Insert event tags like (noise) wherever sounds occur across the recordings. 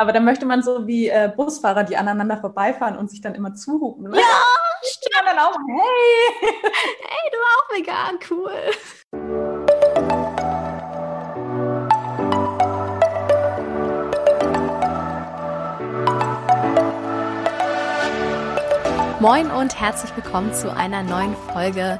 Aber dann möchte man so wie äh, Busfahrer, die aneinander vorbeifahren und sich dann immer zuhupen. Ne? Ja, stimmt. dann auch, hey. hey, du auch vegan, cool. Moin und herzlich willkommen zu einer neuen Folge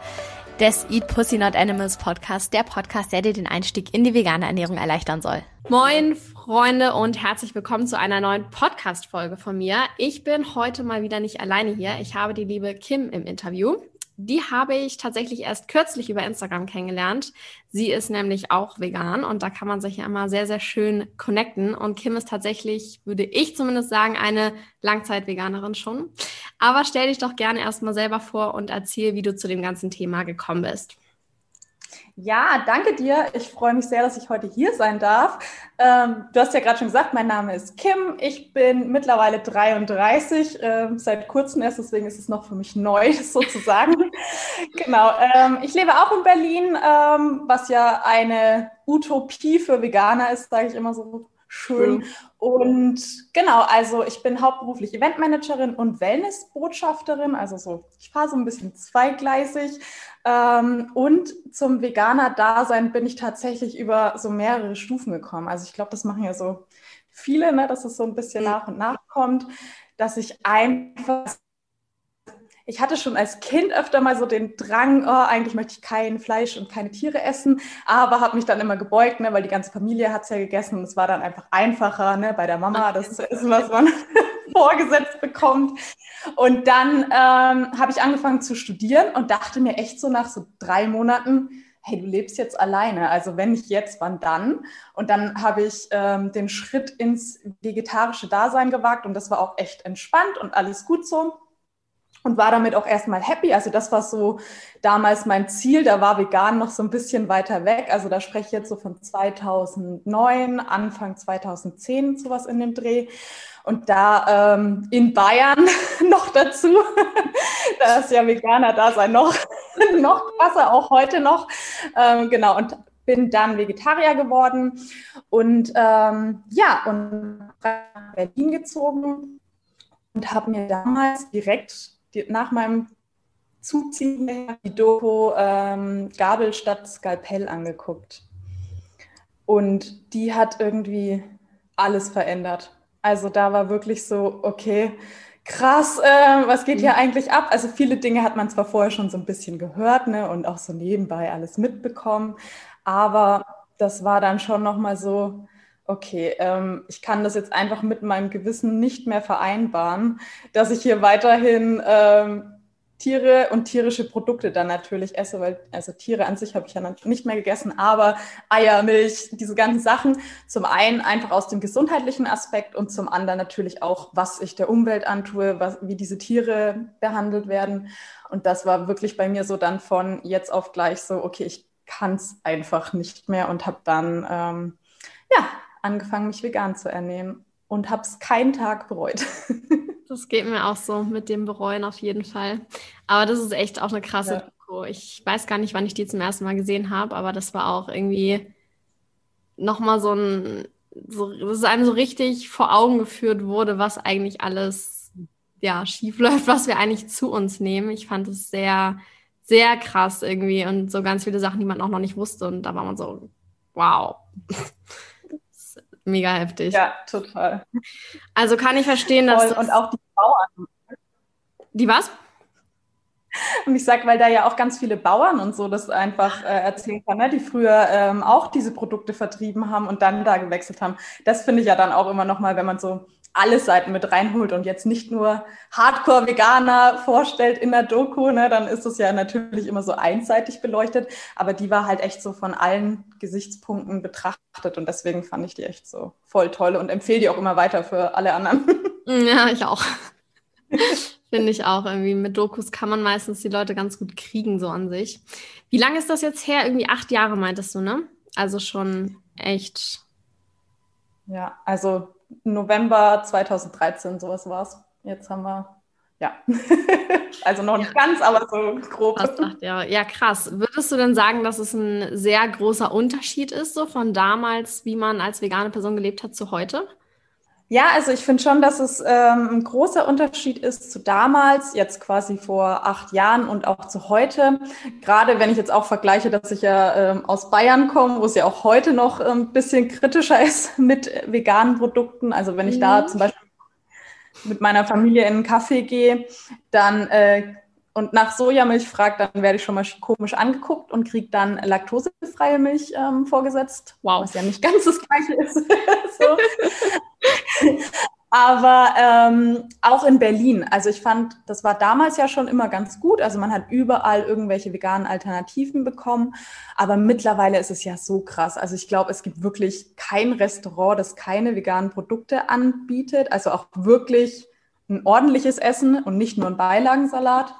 des Eat Pussy Not Animals Podcast, der Podcast, der dir den Einstieg in die vegane Ernährung erleichtern soll. Moin Freunde und herzlich willkommen zu einer neuen Podcast Folge von mir. Ich bin heute mal wieder nicht alleine hier. Ich habe die liebe Kim im Interview. Die habe ich tatsächlich erst kürzlich über Instagram kennengelernt. Sie ist nämlich auch vegan und da kann man sich ja immer sehr, sehr schön connecten. Und Kim ist tatsächlich, würde ich zumindest sagen, eine Langzeit-Veganerin schon. Aber stell dich doch gerne erstmal selber vor und erzähl, wie du zu dem ganzen Thema gekommen bist. Ja, danke dir. Ich freue mich sehr, dass ich heute hier sein darf. Ähm, du hast ja gerade schon gesagt, mein Name ist Kim. Ich bin mittlerweile 33, äh, seit kurzem erst, deswegen ist es noch für mich neu (laughs) sozusagen. genau. Ähm, ich lebe auch in Berlin, ähm, was ja eine Utopie für Veganer ist, sage ich immer so schön. Und genau, also ich bin hauptberuflich Eventmanagerin und Wellnessbotschafterin, also so, ich fahre so ein bisschen zweigleisig. Ähm, und zum Veganer-Dasein bin ich tatsächlich über so mehrere Stufen gekommen. Also ich glaube, das machen ja so viele, ne, dass es so ein bisschen mhm. nach und nach kommt, dass ich einfach ich hatte schon als Kind öfter mal so den Drang, oh, eigentlich möchte ich kein Fleisch und keine Tiere essen, aber habe mich dann immer gebeugt, ne, weil die ganze Familie hat es ja gegessen und es war dann einfach einfacher ne, bei der Mama, das zu essen, was man (laughs) vorgesetzt bekommt. Und dann ähm, habe ich angefangen zu studieren und dachte mir echt so nach so drei Monaten, hey, du lebst jetzt alleine. Also wenn nicht jetzt, wann dann? Und dann habe ich ähm, den Schritt ins vegetarische Dasein gewagt und das war auch echt entspannt und alles gut so und war damit auch erstmal happy. Also das war so damals mein Ziel. Da war vegan noch so ein bisschen weiter weg. Also da spreche ich jetzt so von 2009, Anfang 2010, sowas in dem Dreh. Und da ähm, in Bayern (laughs) noch dazu, (laughs) da ist ja Veganer da sein noch, (laughs) noch krasser, auch heute noch. Ähm, genau, und bin dann Vegetarier geworden und ähm, ja, und nach Berlin gezogen und habe mir damals direkt die, nach meinem Zuziehen die Doku ähm, Gabel statt Skalpell angeguckt. Und die hat irgendwie alles verändert. Also da war wirklich so, okay, krass, äh, was geht hier mhm. eigentlich ab? Also viele Dinge hat man zwar vorher schon so ein bisschen gehört ne, und auch so nebenbei alles mitbekommen, aber das war dann schon nochmal so, okay, ähm, ich kann das jetzt einfach mit meinem Gewissen nicht mehr vereinbaren, dass ich hier weiterhin ähm, Tiere und tierische Produkte dann natürlich esse, weil also Tiere an sich habe ich ja nicht mehr gegessen, aber Eier, Milch, diese ganzen Sachen. Zum einen einfach aus dem gesundheitlichen Aspekt und zum anderen natürlich auch, was ich der Umwelt antue, was, wie diese Tiere behandelt werden. Und das war wirklich bei mir so dann von jetzt auf gleich so, okay, ich kann es einfach nicht mehr und habe dann ähm, ja angefangen, mich vegan zu ernähren und habe es keinen Tag bereut. (laughs) das geht mir auch so mit dem Bereuen auf jeden Fall. Aber das ist echt auch eine krasse ja. Doku. Ich weiß gar nicht, wann ich die zum ersten Mal gesehen habe, aber das war auch irgendwie nochmal so ein, so, dass einem so richtig vor Augen geführt wurde, was eigentlich alles ja, schief läuft, was wir eigentlich zu uns nehmen. Ich fand es sehr, sehr krass irgendwie und so ganz viele Sachen, die man auch noch nicht wusste. Und da war man so, wow (laughs) mega heftig. Ja, total. Also kann ich verstehen, dass. und auch die Bauern. Die was? Und ich sage, weil da ja auch ganz viele Bauern und so das einfach äh, erzählen kann, ne? die früher ähm, auch diese Produkte vertrieben haben und dann da gewechselt haben. Das finde ich ja dann auch immer nochmal, wenn man so alle Seiten mit reinholt und jetzt nicht nur Hardcore-Veganer vorstellt in der Doku, ne, dann ist es ja natürlich immer so einseitig beleuchtet, aber die war halt echt so von allen Gesichtspunkten betrachtet und deswegen fand ich die echt so voll toll und empfehle die auch immer weiter für alle anderen. (laughs) Ja, ich auch. (laughs) Finde ich auch irgendwie. Mit Dokus kann man meistens die Leute ganz gut kriegen, so an sich. Wie lange ist das jetzt her? Irgendwie acht Jahre meintest du, ne? Also schon echt. Ja, also November 2013, sowas war es. Jetzt haben wir, ja, (laughs) also noch nicht ja. ganz, aber so grob. Fast acht Jahre. Ja, krass. Würdest du denn sagen, dass es ein sehr großer Unterschied ist, so von damals, wie man als vegane Person gelebt hat, zu heute? Ja, also ich finde schon, dass es ähm, ein großer Unterschied ist zu damals, jetzt quasi vor acht Jahren und auch zu heute. Gerade wenn ich jetzt auch vergleiche, dass ich ja ähm, aus Bayern komme, wo es ja auch heute noch ein ähm, bisschen kritischer (laughs) ist mit veganen Produkten. Also wenn ich mhm. da zum Beispiel mit meiner Familie in einen Kaffee gehe, dann äh, und nach Sojamilch fragt, dann werde ich schon mal komisch angeguckt und kriege dann laktosefreie Milch ähm, vorgesetzt. Wow. Was ja nicht ganz das Gleiche ist. (laughs) Aber ähm, auch in Berlin. Also ich fand, das war damals ja schon immer ganz gut. Also man hat überall irgendwelche veganen Alternativen bekommen. Aber mittlerweile ist es ja so krass. Also ich glaube, es gibt wirklich kein Restaurant, das keine veganen Produkte anbietet. Also auch wirklich ein ordentliches Essen und nicht nur ein Beilagensalat.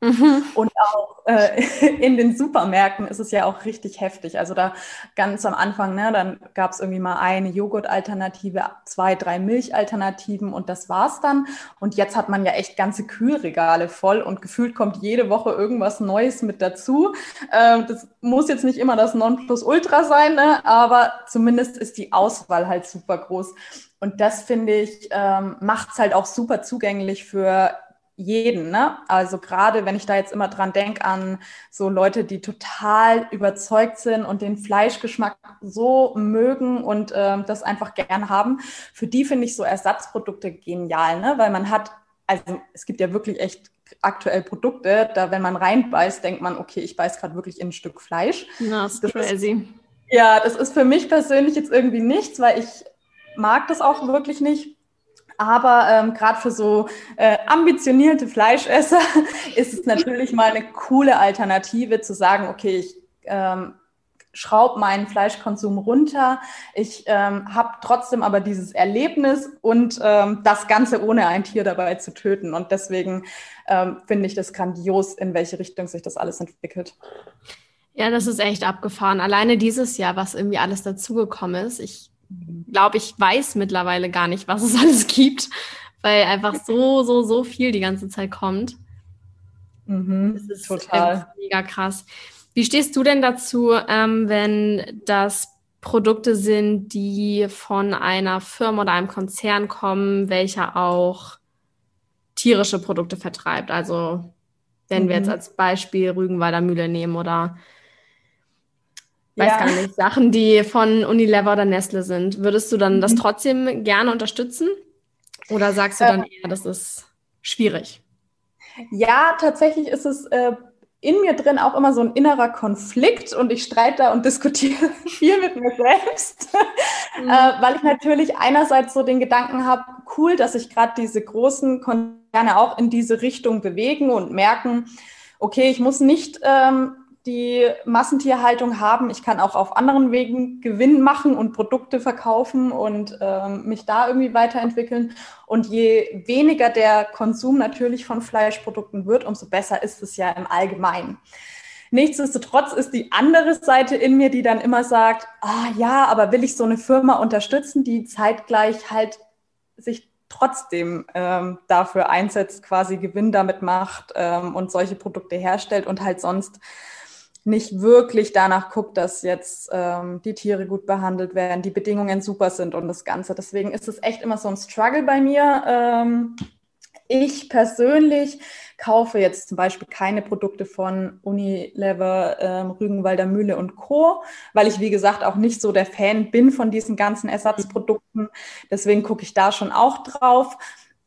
Mhm. Und auch äh, (laughs) in den Supermärkten ist es ja auch richtig heftig. Also da ganz am Anfang, ne, dann gab es irgendwie mal eine Joghurt-Alternative, zwei, drei Milch-Alternativen und das war's dann. Und jetzt hat man ja echt ganze Kühlregale voll und gefühlt kommt jede Woche irgendwas Neues mit dazu. Äh, das muss jetzt nicht immer das Nonplusultra sein, ne, aber zumindest ist die Auswahl halt super groß. Und das finde ich, ähm, macht es halt auch super zugänglich für jeden. Ne? Also gerade wenn ich da jetzt immer dran denke an so Leute, die total überzeugt sind und den Fleischgeschmack so mögen und äh, das einfach gern haben, für die finde ich so Ersatzprodukte genial, ne? weil man hat, also es gibt ja wirklich echt aktuell Produkte, da wenn man reinbeißt, denkt man, okay, ich beiß gerade wirklich in ein Stück Fleisch. That's das crazy. Ist, ja, das ist für mich persönlich jetzt irgendwie nichts, weil ich mag das auch wirklich nicht aber ähm, gerade für so äh, ambitionierte Fleischesser (laughs) ist es natürlich mal eine coole Alternative zu sagen, okay, ich ähm, schraube meinen Fleischkonsum runter. Ich ähm, habe trotzdem aber dieses Erlebnis und ähm, das Ganze ohne ein Tier dabei zu töten. Und deswegen ähm, finde ich das grandios, in welche Richtung sich das alles entwickelt. Ja, das ist echt abgefahren. Alleine dieses Jahr, was irgendwie alles dazugekommen ist. Ich glaube, ich weiß mittlerweile gar nicht, was es (laughs) alles gibt, weil einfach so, so, so viel die ganze Zeit kommt. Mhm, das ist total mega krass. Wie stehst du denn dazu, ähm, wenn das Produkte sind, die von einer Firma oder einem Konzern kommen, welcher auch tierische Produkte vertreibt? Also wenn mhm. wir jetzt mhm. als Beispiel Rügenwalder Mühle nehmen oder weiß ja. gar nicht, Sachen, die von Unilever oder Nestle sind. Würdest du dann das mhm. trotzdem gerne unterstützen? Oder sagst du dann äh, eher, das ist schwierig? Ja, tatsächlich ist es äh, in mir drin auch immer so ein innerer Konflikt und ich streite da und (laughs) diskutiere viel mit mir selbst, (laughs) mhm. äh, weil ich natürlich einerseits so den Gedanken habe, cool, dass sich gerade diese großen Konzerne auch in diese Richtung bewegen und merken, okay, ich muss nicht ähm, die Massentierhaltung haben. Ich kann auch auf anderen Wegen Gewinn machen und Produkte verkaufen und ähm, mich da irgendwie weiterentwickeln. Und je weniger der Konsum natürlich von Fleischprodukten wird, umso besser ist es ja im Allgemeinen. Nichtsdestotrotz ist die andere Seite in mir, die dann immer sagt, ah ja, aber will ich so eine Firma unterstützen, die zeitgleich halt sich trotzdem ähm, dafür einsetzt, quasi Gewinn damit macht ähm, und solche Produkte herstellt und halt sonst nicht wirklich danach guckt, dass jetzt ähm, die Tiere gut behandelt werden, die Bedingungen super sind und das Ganze. Deswegen ist es echt immer so ein Struggle bei mir. Ähm, ich persönlich kaufe jetzt zum Beispiel keine Produkte von Unilever, ähm, Rügenwalder Mühle und Co., weil ich, wie gesagt, auch nicht so der Fan bin von diesen ganzen Ersatzprodukten. Deswegen gucke ich da schon auch drauf.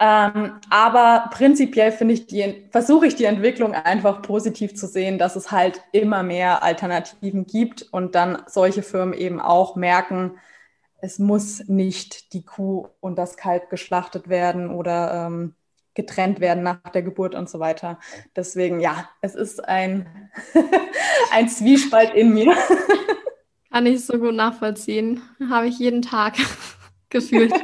Ähm, aber prinzipiell finde ich die, versuche ich die Entwicklung einfach positiv zu sehen, dass es halt immer mehr Alternativen gibt und dann solche Firmen eben auch merken, es muss nicht die Kuh und das Kalb geschlachtet werden oder ähm, getrennt werden nach der Geburt und so weiter. Deswegen, ja, es ist ein, (laughs) ein Zwiespalt in mir. Kann ich so gut nachvollziehen. Habe ich jeden Tag (laughs) gefühlt. (laughs)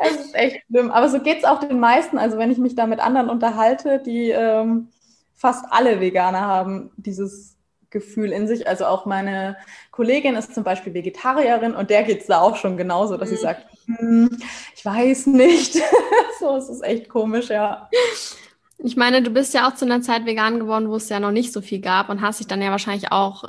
Es ist echt schlimm. Aber so geht es auch den meisten. Also wenn ich mich da mit anderen unterhalte, die ähm, fast alle Veganer haben dieses Gefühl in sich. Also auch meine Kollegin ist zum Beispiel Vegetarierin und der geht es da auch schon genauso, dass mhm. sie sagt, hm, ich weiß nicht. (laughs) so, es ist echt komisch, ja. Ich meine, du bist ja auch zu einer Zeit vegan geworden, wo es ja noch nicht so viel gab und hast dich dann ja wahrscheinlich auch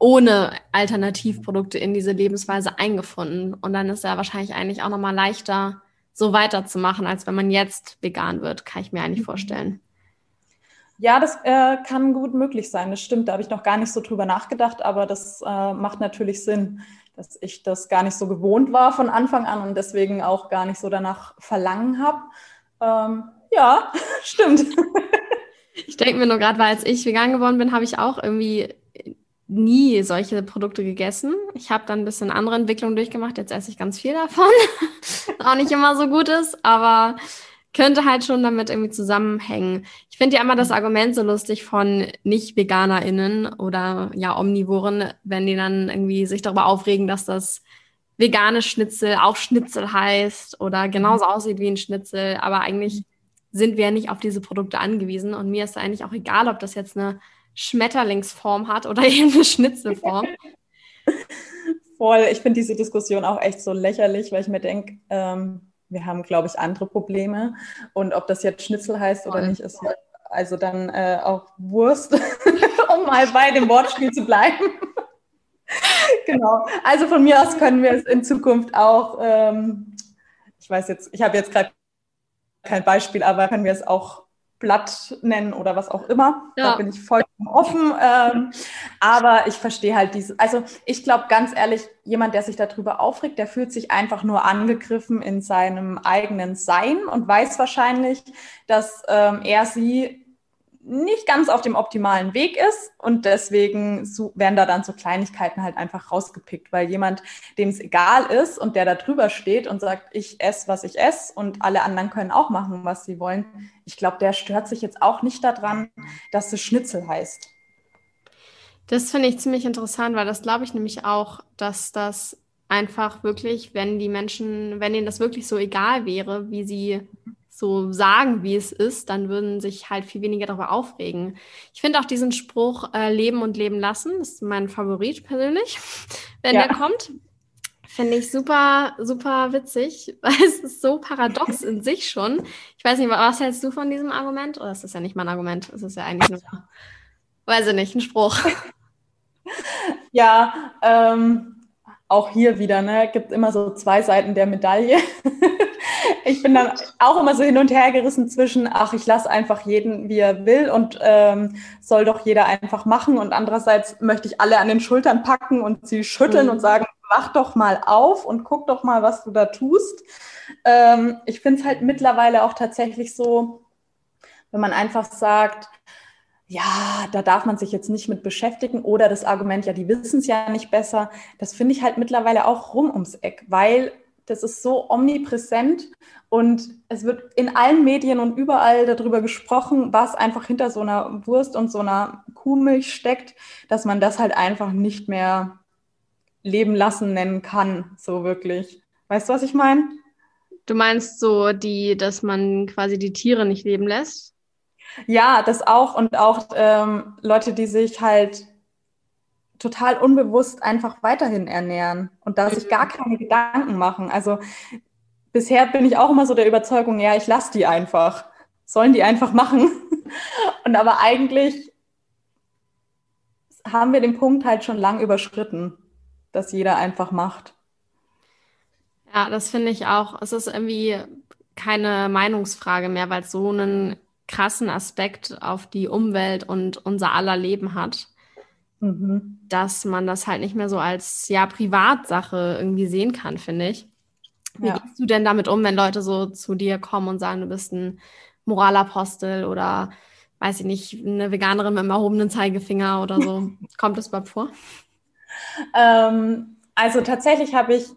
ohne Alternativprodukte in diese Lebensweise eingefunden. Und dann ist ja wahrscheinlich eigentlich auch nochmal leichter, so weiterzumachen, als wenn man jetzt vegan wird, kann ich mir eigentlich mhm. vorstellen. Ja, das äh, kann gut möglich sein. Das stimmt. Da habe ich noch gar nicht so drüber nachgedacht, aber das äh, macht natürlich Sinn, dass ich das gar nicht so gewohnt war von Anfang an und deswegen auch gar nicht so danach verlangen habe. Ähm, ja, (laughs) stimmt. Ich denke mir nur gerade, weil als ich vegan geworden bin, habe ich auch irgendwie nie solche Produkte gegessen. Ich habe dann ein bisschen andere Entwicklungen durchgemacht. Jetzt esse ich ganz viel davon. (laughs) auch nicht immer so gut ist, aber könnte halt schon damit irgendwie zusammenhängen. Ich finde ja immer das Argument so lustig von Nicht-VeganerInnen oder ja Omnivoren, wenn die dann irgendwie sich darüber aufregen, dass das vegane Schnitzel auch Schnitzel heißt oder genauso mhm. aussieht wie ein Schnitzel, aber eigentlich sind wir ja nicht auf diese Produkte angewiesen und mir ist eigentlich auch egal, ob das jetzt eine Schmetterlingsform hat oder (laughs) eben eine Schnitzelform. Voll, ich finde diese Diskussion auch echt so lächerlich, weil ich mir denke, ähm, wir haben, glaube ich, andere Probleme. Und ob das jetzt Schnitzel heißt oder nicht, ist also dann äh, auch Wurst, (laughs) um mal bei dem Wortspiel zu bleiben. (laughs) genau. Also von mir aus können wir es in Zukunft auch, ähm, ich weiß jetzt, ich habe jetzt gerade kein Beispiel, aber können wir es auch Blatt nennen oder was auch immer. Ja. Da bin ich vollkommen offen. Ähm, aber ich verstehe halt diese, also ich glaube ganz ehrlich, jemand, der sich darüber aufregt, der fühlt sich einfach nur angegriffen in seinem eigenen Sein und weiß wahrscheinlich, dass ähm, er sie nicht ganz auf dem optimalen Weg ist und deswegen so, werden da dann so Kleinigkeiten halt einfach rausgepickt, weil jemand, dem es egal ist und der da drüber steht und sagt, ich esse, was ich esse und alle anderen können auch machen, was sie wollen, ich glaube, der stört sich jetzt auch nicht daran, dass es Schnitzel heißt. Das finde ich ziemlich interessant, weil das glaube ich nämlich auch, dass das einfach wirklich, wenn die Menschen, wenn ihnen das wirklich so egal wäre, wie sie so sagen, wie es ist, dann würden sich halt viel weniger darüber aufregen. Ich finde auch diesen Spruch äh, Leben und Leben lassen, ist mein Favorit persönlich, (laughs) wenn ja. der kommt. Finde ich super, super witzig, (laughs) weil es ist so paradox in sich schon. Ich weiß nicht, was hältst du von diesem Argument? Oder ist das ja nicht mein Argument? Es ist ja eigentlich nur, (laughs) weiß ich nicht, ein Spruch. Ja, ähm, auch hier wieder, ne, gibt immer so zwei Seiten der Medaille. (laughs) ich bin dann auch immer so hin und her gerissen zwischen, ach, ich lasse einfach jeden, wie er will und ähm, soll doch jeder einfach machen. Und andererseits möchte ich alle an den Schultern packen und sie schütteln mhm. und sagen, mach doch mal auf und guck doch mal, was du da tust. Ähm, ich finde es halt mittlerweile auch tatsächlich so, wenn man einfach sagt, ja, da darf man sich jetzt nicht mit beschäftigen oder das Argument, ja, die wissen es ja nicht besser, das finde ich halt mittlerweile auch rum ums Eck, weil das ist so omnipräsent und es wird in allen Medien und überall darüber gesprochen, was einfach hinter so einer Wurst und so einer Kuhmilch steckt, dass man das halt einfach nicht mehr leben lassen nennen kann, so wirklich. Weißt du, was ich meine? Du meinst so die, dass man quasi die Tiere nicht leben lässt? Ja, das auch und auch ähm, Leute, die sich halt total unbewusst einfach weiterhin ernähren und da sich gar keine Gedanken machen. Also bisher bin ich auch immer so der Überzeugung, ja, ich lasse die einfach. Sollen die einfach machen. (laughs) Und aber eigentlich haben wir den Punkt halt schon lang überschritten, dass jeder einfach macht. Ja, das finde ich auch. Es ist irgendwie keine Meinungsfrage mehr, weil es so einen krassen Aspekt auf die Umwelt und unser aller Leben hat, mhm. dass man das halt nicht mehr so als ja Privatsache irgendwie sehen kann, finde ich. Wie ja. gehst du denn damit um, wenn Leute so zu dir kommen und sagen, du bist ein Moralapostel oder weiß ich nicht, eine Veganerin mit einem erhobenen Zeigefinger oder so? (laughs) Kommt das überhaupt vor? Ähm, also tatsächlich habe ich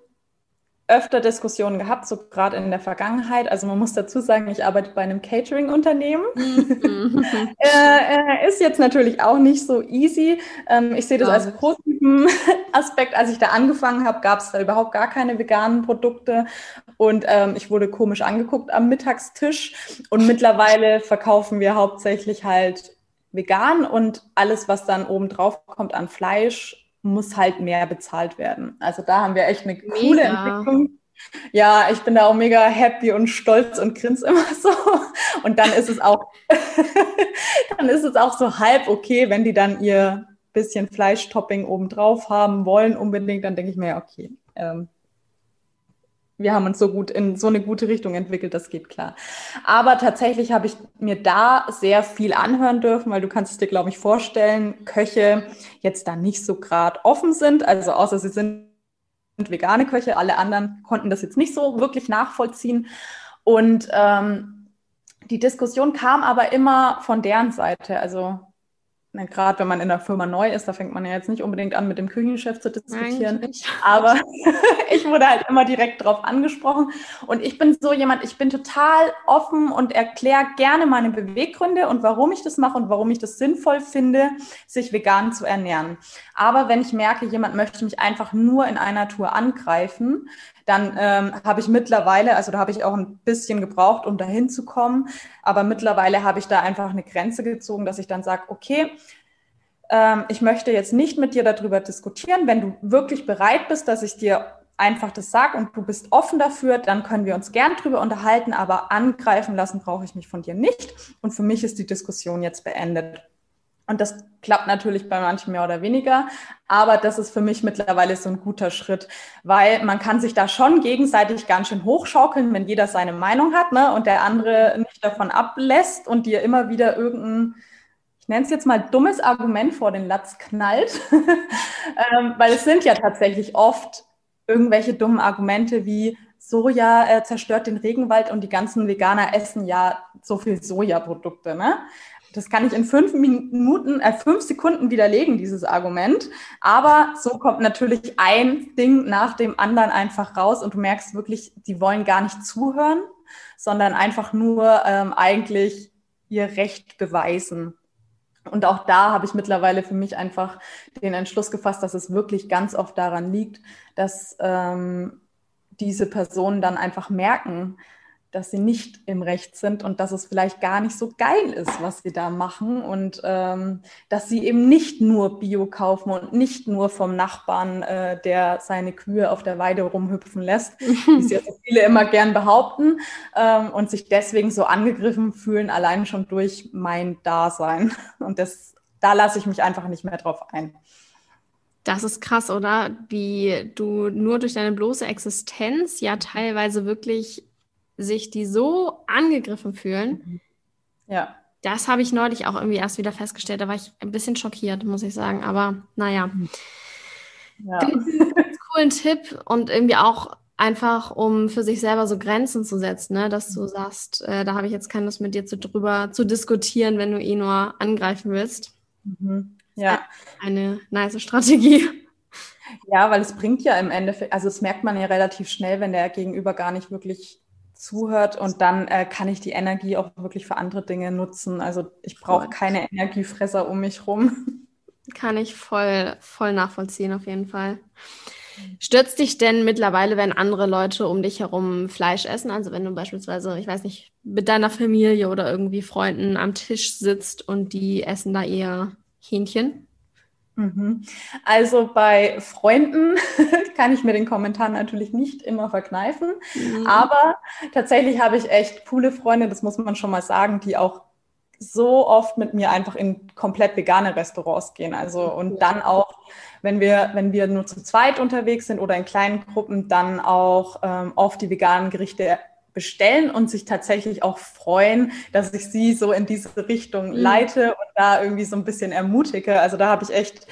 öfter Diskussionen gehabt, so gerade in der Vergangenheit. Also man muss dazu sagen, ich arbeite bei einem Catering-Unternehmen. Mhm. (laughs) (laughs) äh, ist jetzt natürlich auch nicht so easy. Ähm, ich sehe das ja. als positiven (laughs) Aspekt. Als ich da angefangen habe, gab es da überhaupt gar keine veganen Produkte und ähm, ich wurde komisch angeguckt am Mittagstisch. Und mittlerweile verkaufen wir hauptsächlich halt vegan und alles, was dann oben drauf kommt an Fleisch, muss halt mehr bezahlt werden. Also da haben wir echt eine mega. coole Entwicklung. Ja, ich bin da auch mega happy und stolz und grins (laughs) immer so. Und dann ist es auch, (laughs) dann ist es auch so halb okay, wenn die dann ihr bisschen Fleischtopping obendrauf haben wollen unbedingt, dann denke ich mir, okay, ähm, wir haben uns so gut in so eine gute Richtung entwickelt, das geht klar. Aber tatsächlich habe ich mir da sehr viel anhören dürfen, weil du kannst es dir, glaube ich, vorstellen, Köche jetzt da nicht so gerade offen sind, also außer sie sind vegane Köche, alle anderen konnten das jetzt nicht so wirklich nachvollziehen. Und ähm, die Diskussion kam aber immer von deren Seite. Also gerade wenn man in der Firma neu ist, da fängt man ja jetzt nicht unbedingt an, mit dem Küchenchef zu diskutieren. Aber (laughs) ich wurde halt immer direkt drauf angesprochen. Und ich bin so jemand, ich bin total offen und erkläre gerne meine Beweggründe und warum ich das mache und warum ich das sinnvoll finde, sich vegan zu ernähren. Aber wenn ich merke, jemand möchte mich einfach nur in einer Tour angreifen, dann ähm, habe ich mittlerweile, also da habe ich auch ein bisschen gebraucht, um dahin zu kommen, aber mittlerweile habe ich da einfach eine Grenze gezogen, dass ich dann sage, okay, ähm, ich möchte jetzt nicht mit dir darüber diskutieren. Wenn du wirklich bereit bist, dass ich dir einfach das sage und du bist offen dafür, dann können wir uns gern drüber unterhalten, aber angreifen lassen brauche ich mich von dir nicht. Und für mich ist die Diskussion jetzt beendet. Und das klappt natürlich bei manchen mehr oder weniger, aber das ist für mich mittlerweile so ein guter Schritt, weil man kann sich da schon gegenseitig ganz schön hochschaukeln, wenn jeder seine Meinung hat ne, und der andere nicht davon ablässt und dir immer wieder irgendein, ich nenne es jetzt mal dummes Argument vor den Latz knallt, (laughs) ähm, weil es sind ja tatsächlich oft irgendwelche dummen Argumente wie Soja äh, zerstört den Regenwald und die ganzen Veganer essen ja so viel Sojaprodukte. Ne? Das kann ich in fünf Minuten, äh, fünf Sekunden widerlegen, dieses Argument. Aber so kommt natürlich ein Ding nach dem anderen einfach raus und du merkst wirklich, die wollen gar nicht zuhören, sondern einfach nur ähm, eigentlich ihr Recht beweisen. Und auch da habe ich mittlerweile für mich einfach den Entschluss gefasst, dass es wirklich ganz oft daran liegt, dass ähm, diese Personen dann einfach merken, dass sie nicht im Recht sind und dass es vielleicht gar nicht so geil ist, was sie da machen und ähm, dass sie eben nicht nur Bio kaufen und nicht nur vom Nachbarn, äh, der seine Kühe auf der Weide rumhüpfen lässt, wie es (laughs) ja so viele immer gern behaupten ähm, und sich deswegen so angegriffen fühlen, allein schon durch mein Dasein. Und das, da lasse ich mich einfach nicht mehr drauf ein. Das ist krass, oder? Wie du nur durch deine bloße Existenz ja teilweise wirklich sich die so angegriffen fühlen. Mhm. Ja. Das habe ich neulich auch irgendwie erst wieder festgestellt. Da war ich ein bisschen schockiert, muss ich sagen. Aber naja. Mhm. Ja. Einen coolen Tipp und irgendwie auch einfach, um für sich selber so Grenzen zu setzen, ne? dass du sagst, äh, da habe ich jetzt keine Lust mit dir zu, drüber zu diskutieren, wenn du eh nur angreifen willst. Mhm. Ja. Eine nice Strategie. Ja, weil es bringt ja im Endeffekt, also das merkt man ja relativ schnell, wenn der Gegenüber gar nicht wirklich zuhört und dann äh, kann ich die Energie auch wirklich für andere Dinge nutzen. Also ich brauche keine Energiefresser um mich rum. (laughs) Kann ich voll, voll nachvollziehen, auf jeden Fall. Stürzt dich denn mittlerweile, wenn andere Leute um dich herum Fleisch essen? Also wenn du beispielsweise, ich weiß nicht, mit deiner Familie oder irgendwie Freunden am Tisch sitzt und die essen da eher Hähnchen? Mhm. Also bei Freunden kann ich mir den Kommentar natürlich nicht immer verkneifen, mhm. aber tatsächlich habe ich echt coole Freunde, das muss man schon mal sagen, die auch so oft mit mir einfach in komplett vegane Restaurants gehen. Also und dann auch, wenn wir, wenn wir nur zu zweit unterwegs sind oder in kleinen Gruppen, dann auch ähm, oft die veganen Gerichte bestellen und sich tatsächlich auch freuen, dass ich sie so in diese Richtung mhm. leite und da irgendwie so ein bisschen ermutige. Also da habe ich echt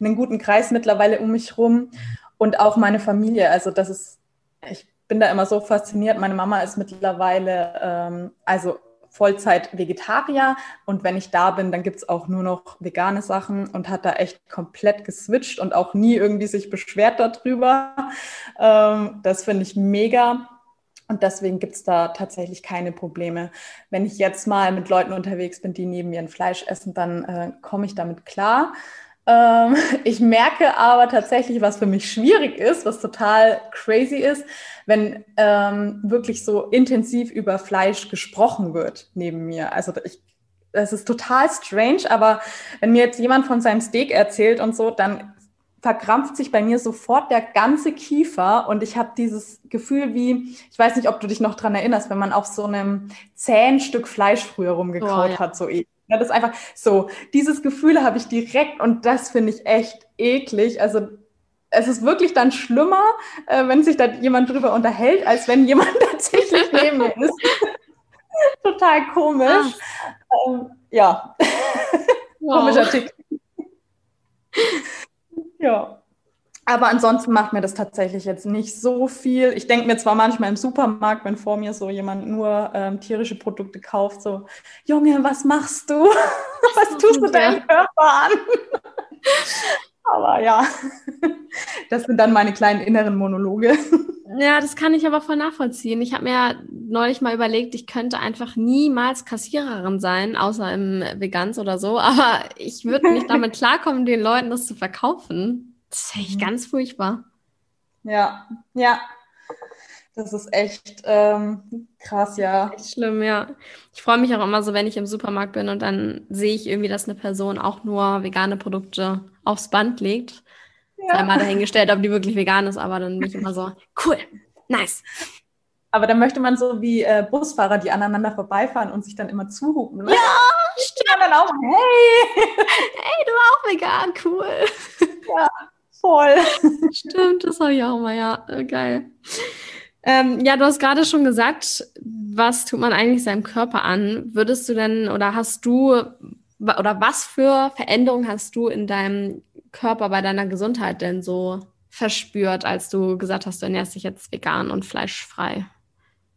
einen guten Kreis mittlerweile um mich rum und auch meine Familie. Also das ist, ich bin da immer so fasziniert. Meine Mama ist mittlerweile, ähm, also Vollzeit Vegetarier und wenn ich da bin, dann gibt es auch nur noch vegane Sachen und hat da echt komplett geswitcht und auch nie irgendwie sich beschwert darüber. Ähm, das finde ich mega. Und deswegen gibt es da tatsächlich keine Probleme. Wenn ich jetzt mal mit Leuten unterwegs bin, die neben mir ein Fleisch essen, dann äh, komme ich damit klar. Ähm, (laughs) ich merke aber tatsächlich, was für mich schwierig ist, was total crazy ist, wenn ähm, wirklich so intensiv über Fleisch gesprochen wird neben mir. Also ich das ist total strange, aber wenn mir jetzt jemand von seinem Steak erzählt und so, dann verkrampft sich bei mir sofort der ganze Kiefer und ich habe dieses Gefühl wie, ich weiß nicht, ob du dich noch dran erinnerst, wenn man auf so einem zähen Stück Fleisch früher rumgekaut oh, ja. hat, so ähnlich. Ja, das ist einfach so, dieses Gefühl habe ich direkt und das finde ich echt eklig. Also es ist wirklich dann schlimmer, äh, wenn sich da jemand drüber unterhält, als wenn jemand (laughs) tatsächlich neben mir ist. (laughs) Total komisch. Ähm, ja. (laughs) Wow. Komischer Tick. ja. Aber ansonsten macht mir das tatsächlich jetzt nicht so viel. Ich denke mir zwar manchmal im Supermarkt, wenn vor mir so jemand nur ähm, tierische Produkte kauft, so, Junge, was machst du? (laughs) was tust du deinem Körper an? (laughs) aber ja, (laughs) das sind dann meine kleinen inneren Monologe. Ja, das kann ich aber voll nachvollziehen. Ich habe mir neulich mal überlegt, ich könnte einfach niemals Kassiererin sein, außer im Veganz oder so. Aber ich würde nicht damit klarkommen, den Leuten das zu verkaufen. Das ist echt mhm. ganz furchtbar. Ja, ja. Das ist echt ähm, krass, ja. Echt schlimm, ja. Ich freue mich auch immer so, wenn ich im Supermarkt bin und dann sehe ich irgendwie, dass eine Person auch nur vegane Produkte aufs Band legt. Ja. Einmal dahingestellt, ob die wirklich vegan ist, aber dann bin ich immer so, cool, nice. Aber dann möchte man so wie äh, Busfahrer, die aneinander vorbeifahren und sich dann immer zuhupen. Ne? Ja, stimmt. dann auch, hey. (laughs) Hey, du auch vegan, cool. Ja, voll. Stimmt, das habe ich auch mal, ja. Äh, geil. Ähm, ja, du hast gerade schon gesagt, was tut man eigentlich seinem Körper an? Würdest du denn oder hast du oder was für Veränderungen hast du in deinem Körper bei deiner Gesundheit denn so verspürt, als du gesagt hast, du ernährst dich jetzt vegan und fleischfrei?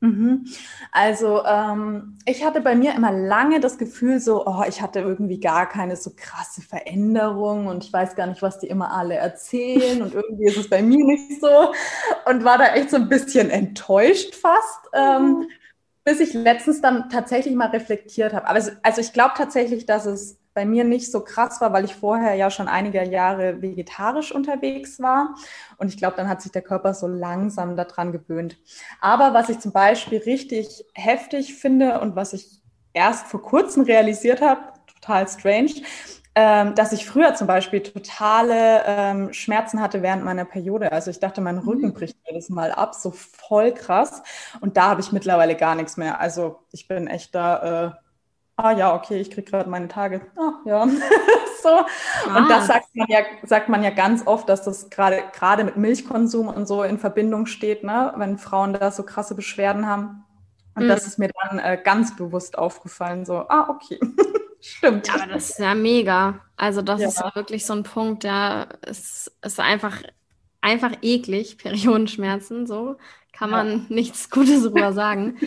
Mhm. Also ähm, ich hatte bei mir immer lange das Gefühl, so, oh, ich hatte irgendwie gar keine so krasse Veränderung und ich weiß gar nicht, was die immer alle erzählen und irgendwie ist es bei mir nicht so und war da echt so ein bisschen enttäuscht fast. Ähm, mhm. bis ich letztens dann tatsächlich mal reflektiert habe. Aber es, also ich glaube tatsächlich, dass es bei mir nicht so krass war, weil ich vorher ja schon einige Jahre vegetarisch unterwegs war. Und ich glaube, dann hat sich der Körper so langsam daran gewöhnt. Aber was ich zum Beispiel richtig heftig finde und was ich erst vor kurzem realisiert habe, total strange, ähm, dass ich früher zum Beispiel totale ähm, Schmerzen hatte während meiner Periode. Also ich dachte, mein Rücken mhm. bricht jedes Mal ab, so voll krass. Und da habe ich mittlerweile gar nichts mehr. Also ich bin echt da. Äh, ah ja, okay, ich kriege gerade meine Tage. Ah, ja. (laughs) so. Ah. Und das sagt man ja, sagt man ja ganz oft, dass das gerade gerade mit Milchkonsum und so in Verbindung steht, ne? wenn Frauen da so krasse Beschwerden haben. Und mhm. das ist mir dann äh, ganz bewusst aufgefallen, so, ah, okay. (laughs) Stimmt. Ja, aber das ist ja mega. Also das ja. ist wirklich so ein Punkt, der ist, ist einfach, einfach eklig, (laughs) Periodenschmerzen, so kann man ja. nichts Gutes darüber sagen.